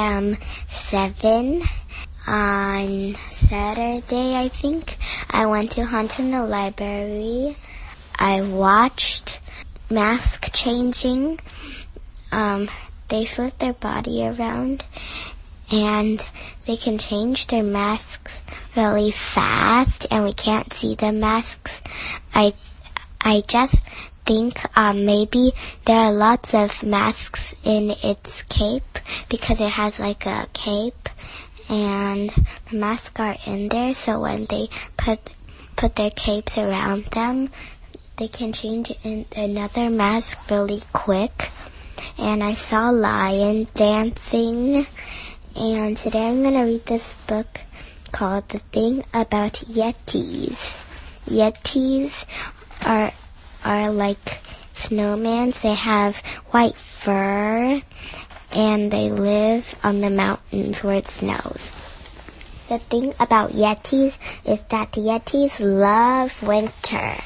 am seven. On Saturday, I think, I went to Huntington Library. I watched mask changing. Um, they flip their body around and they can change their masks really fast and we can't see the masks. I I just think um, maybe there are lots of masks in its cape because it has like a cape and the masks are in there so when they put put their capes around them they can change in another mask really quick and I saw lion dancing and today I'm going to read this book called The Thing About Yetis. Yetis are are like snowmen. They have white fur and they live on the mountains where it snows. The thing about Yetis is that Yetis love winter.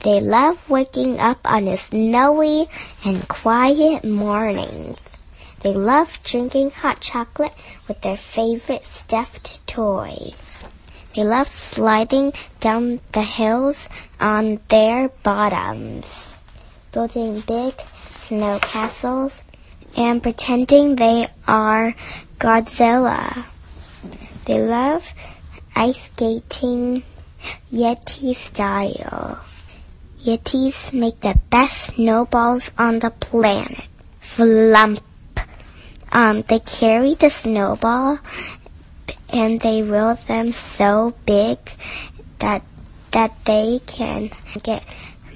They love waking up on a snowy and quiet mornings. They love drinking hot chocolate with their favorite stuffed toy. They love sliding down the hills on their bottoms, building big snow castles, and pretending they are Godzilla. They love ice skating Yeti style. Yetis make the best snowballs on the planet. Flump um, they carry the snowball and they roll them so big that that they can get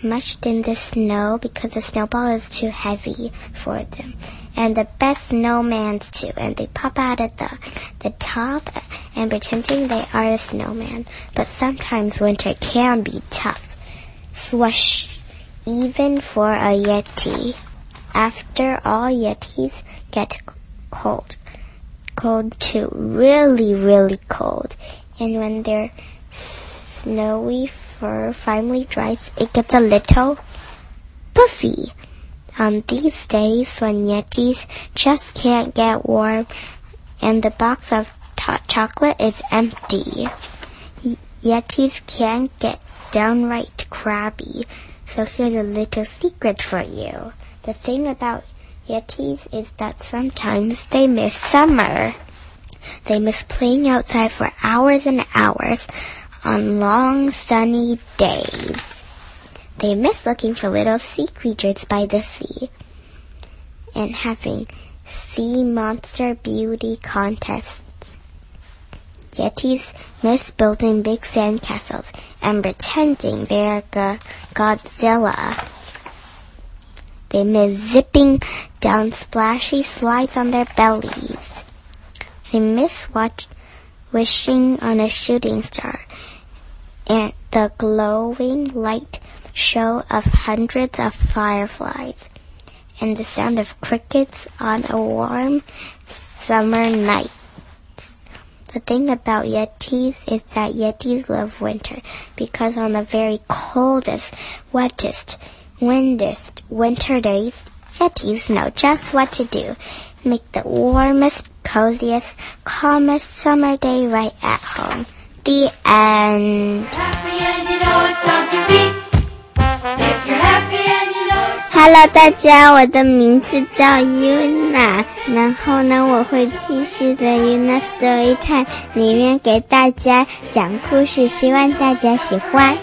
mushed in the snow because the snowball is too heavy for them. And the best snowmans too, and they pop out at the the top and pretending they are a snowman. But sometimes winter can be tough. Swoosh, even for a yeti. After all, yetis get cold. Cold too. Really, really cold. And when their snowy fur finally dries, it gets a little puffy. On these days when Yetis just can't get warm and the box of hot chocolate is empty, Yetis can't get downright crabby. So here's a little secret for you. The thing about Yetis is that sometimes they miss summer. They miss playing outside for hours and hours on long sunny days. They miss looking for little sea creatures by the sea and having sea monster beauty contests. Yetis miss building big sand castles and pretending they're Godzilla. They miss zipping down splashy slides on their bellies. They miss watch, wishing on a shooting star and the glowing light show of hundreds of fireflies and the sound of crickets on a warm summer night. The thing about Yetis is that Yetis love winter because on the very coldest, wettest, windiest winter days, Yetis know just what to do. Make the warmest, coziest, calmest summer day right at home. The end. Hello，大家，我的名字叫 Yuna，然后呢，我会继续在 Yuna Story Time 里面给大家讲故事，希望大家喜欢。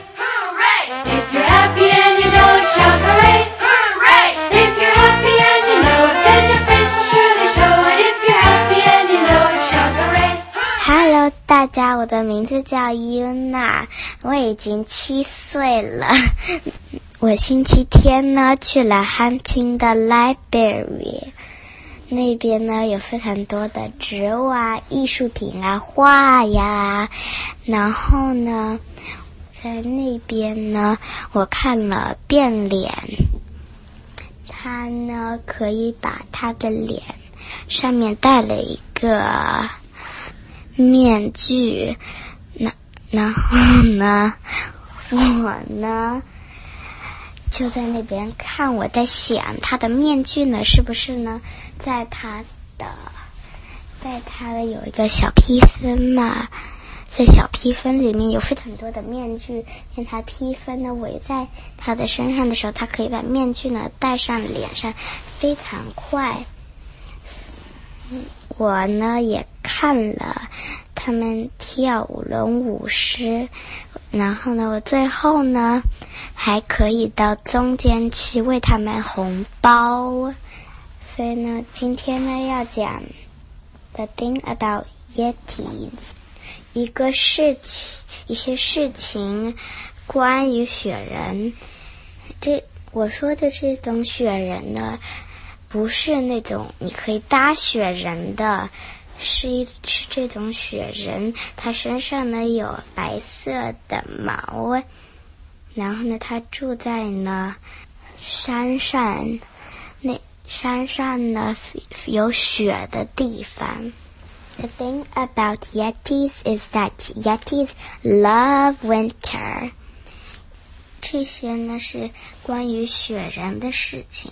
大家，我的名字叫 Yuna，我已经七岁了。我星期天呢去了 Hunting 的 Library，那边呢有非常多的植物啊、艺术品啊、画呀，然后呢。在那边呢，我看了变脸。他呢可以把他的脸上面戴了一个面具，那然后呢，我呢就在那边看。我在想，他的面具呢，是不是呢，在他的，在他的有一个小披风嘛？在小披风里面有非常多的面具，让他披风呢围在他的身上的时候，他可以把面具呢戴上脸上，非常快。嗯我呢也看了他们跳舞龙舞狮，然后呢，我最后呢还可以到中间去为他们红包。所以呢，今天呢要讲 the thing about Yetis。一个事情，一些事情，关于雪人。这我说的这种雪人呢，不是那种你可以搭雪人的，是一是这种雪人，它身上呢有白色的毛，然后呢，它住在呢山上，那山上呢有雪的地方。The thing about Yetis is that Yetis love winter. 这些呢是关于雪人的事情。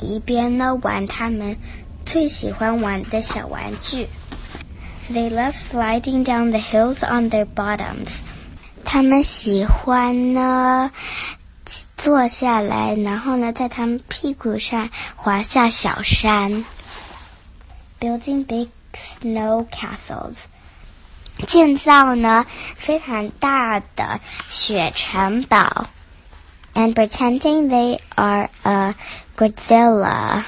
一边呢玩他们最喜欢玩的小玩具。They love sliding down the hills on their bottoms. 他们喜欢呢坐下来，然后呢在他们屁股上滑下小山。Building big snow castles，建造呢非常大的雪城堡 pretending they are a Godzilla，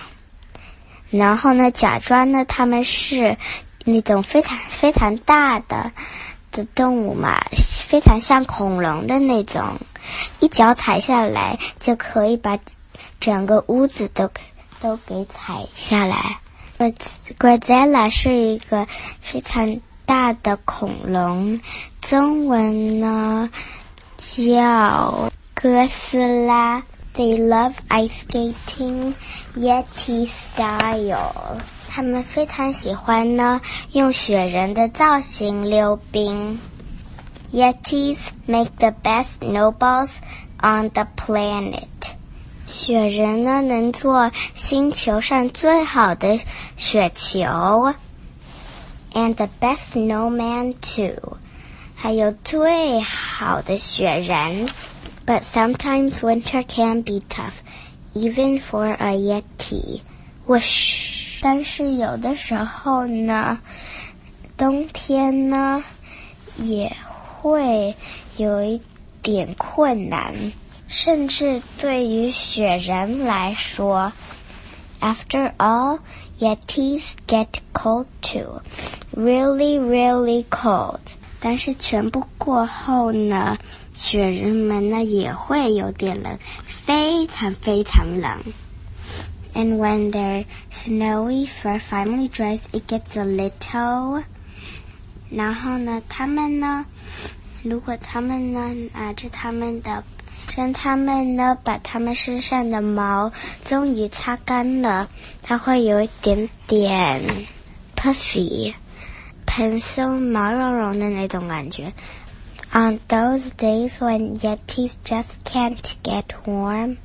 然后呢假装呢他们是那种非常非常大的的动物嘛，非常像恐龙的那种，一脚踩下来就可以把整个屋子都都给踩下来。Godzilla 是一个非常大的恐龙，中文呢叫 哥斯拉。They love ice skating, Yeti style。他们非常喜欢呢用雪人的造型溜冰。Yetis make the best snowballs on the planet。雪人呢，能做星球上最好的雪球，and the best snowman too，还有最好的雪人。 But sometimes winter can be tough, even for a yeti. Whoosh！但是有的时候呢，冬天呢也会有一点困难。甚至对于雪人来说，After all, Yetis get cold too, really, really cold. 但是全部过后呢， 雪人们呢也会有点冷，非常非常冷。And when they're snowy fur finally dress, it gets a little. 然后呢，他们呢，如果他们呢拿着他们的当他们呢把他们身上的毛终于擦干了，它会有一点点 puffy，蓬松毛茸茸的那种感觉。On those days when Yetis just can't get warm，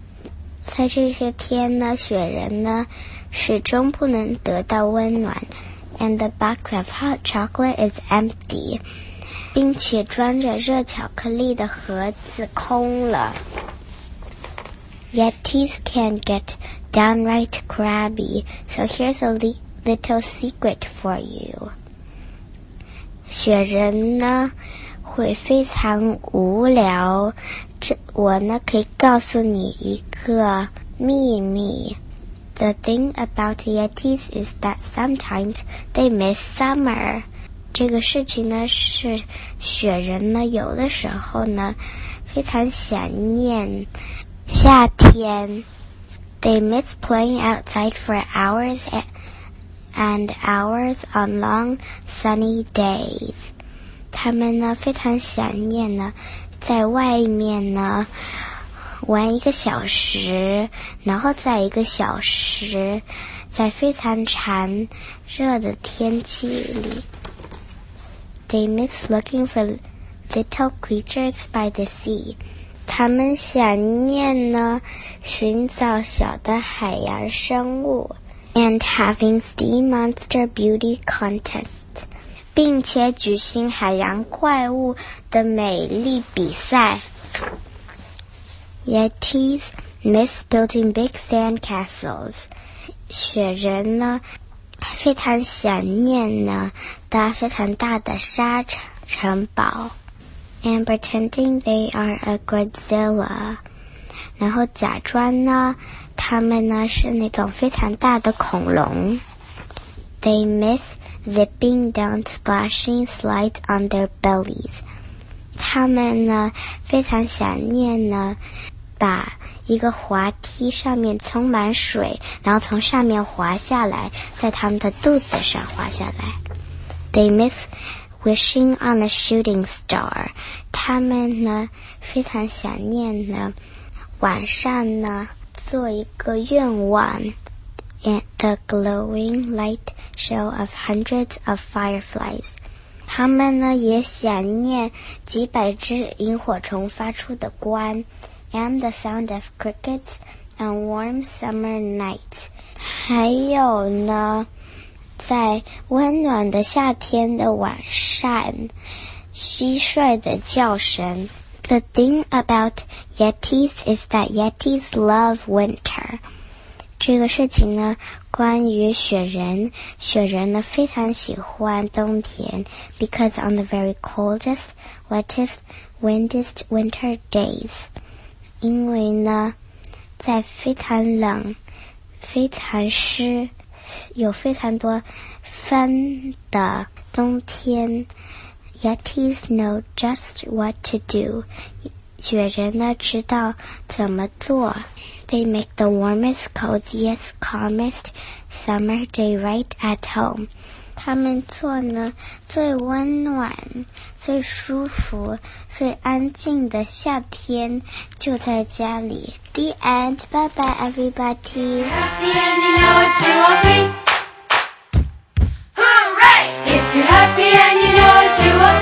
在这些天呢，雪人呢始终不能得到温暖，and the box of hot chocolate is empty。并且装着热巧克力的盒子空了。Yetis can get downright crabby, so here's a little secret for you. 雪人呢 会非常无聊，这我呢可以告诉你一个秘密。The thing about Yetis is that sometimes they miss summer. 这个事情呢，是雪人呢，有的时候呢，非常想念 夏天。They miss playing outside for hours and hours on long sunny days. 他们呢非常想念呢，在外面呢玩一个小时，然后再一个小时，在非常长热的天气里。They miss looking for little creatures by the sea. 他们想念呢寻找小的海洋生物，and having sea monster beauty contest. 并且举行海洋怪物的美丽比赛。Yetis miss building big sand castles。雪人呢，非常想念呢搭非常大的沙城城堡。And pretending they are a Godzilla，然后假装呢，他们呢是那种非常大的恐龙。They miss zipping down splashing slides on their bellies。他们呢非常想念呢，把一个滑梯上面充满水，然后从上面滑下来，在他们的肚子上滑下来。They miss wishing on a shooting star。他们呢非常想念呢，晚上呢做一个愿望。 And the glowing light show of hundreds of fireflies，他们呢也想念几百只萤火虫发出的光，and the sound of crickets on warm summer nights，还有呢，在温暖的夏天的晚上，蟋蟀的叫声。The thing about Yetis is that Yetis love winter. 这个事情呢，关于雪人，雪人呢非常喜欢冬天，because on the very coldest, wettest, windiest winter days，因为呢，在非常冷、非常湿、有非常多风的冬天，Yetis know just what to do，雪人呢知道怎么做。They make the warmest, coziest, calmest summer day right at home. 他们做呢最温暖、最舒服、最安静的夏天就在家里。The end. Bye bye, everybody. Happy and you know it, two or three. Hooray! If you're happy and you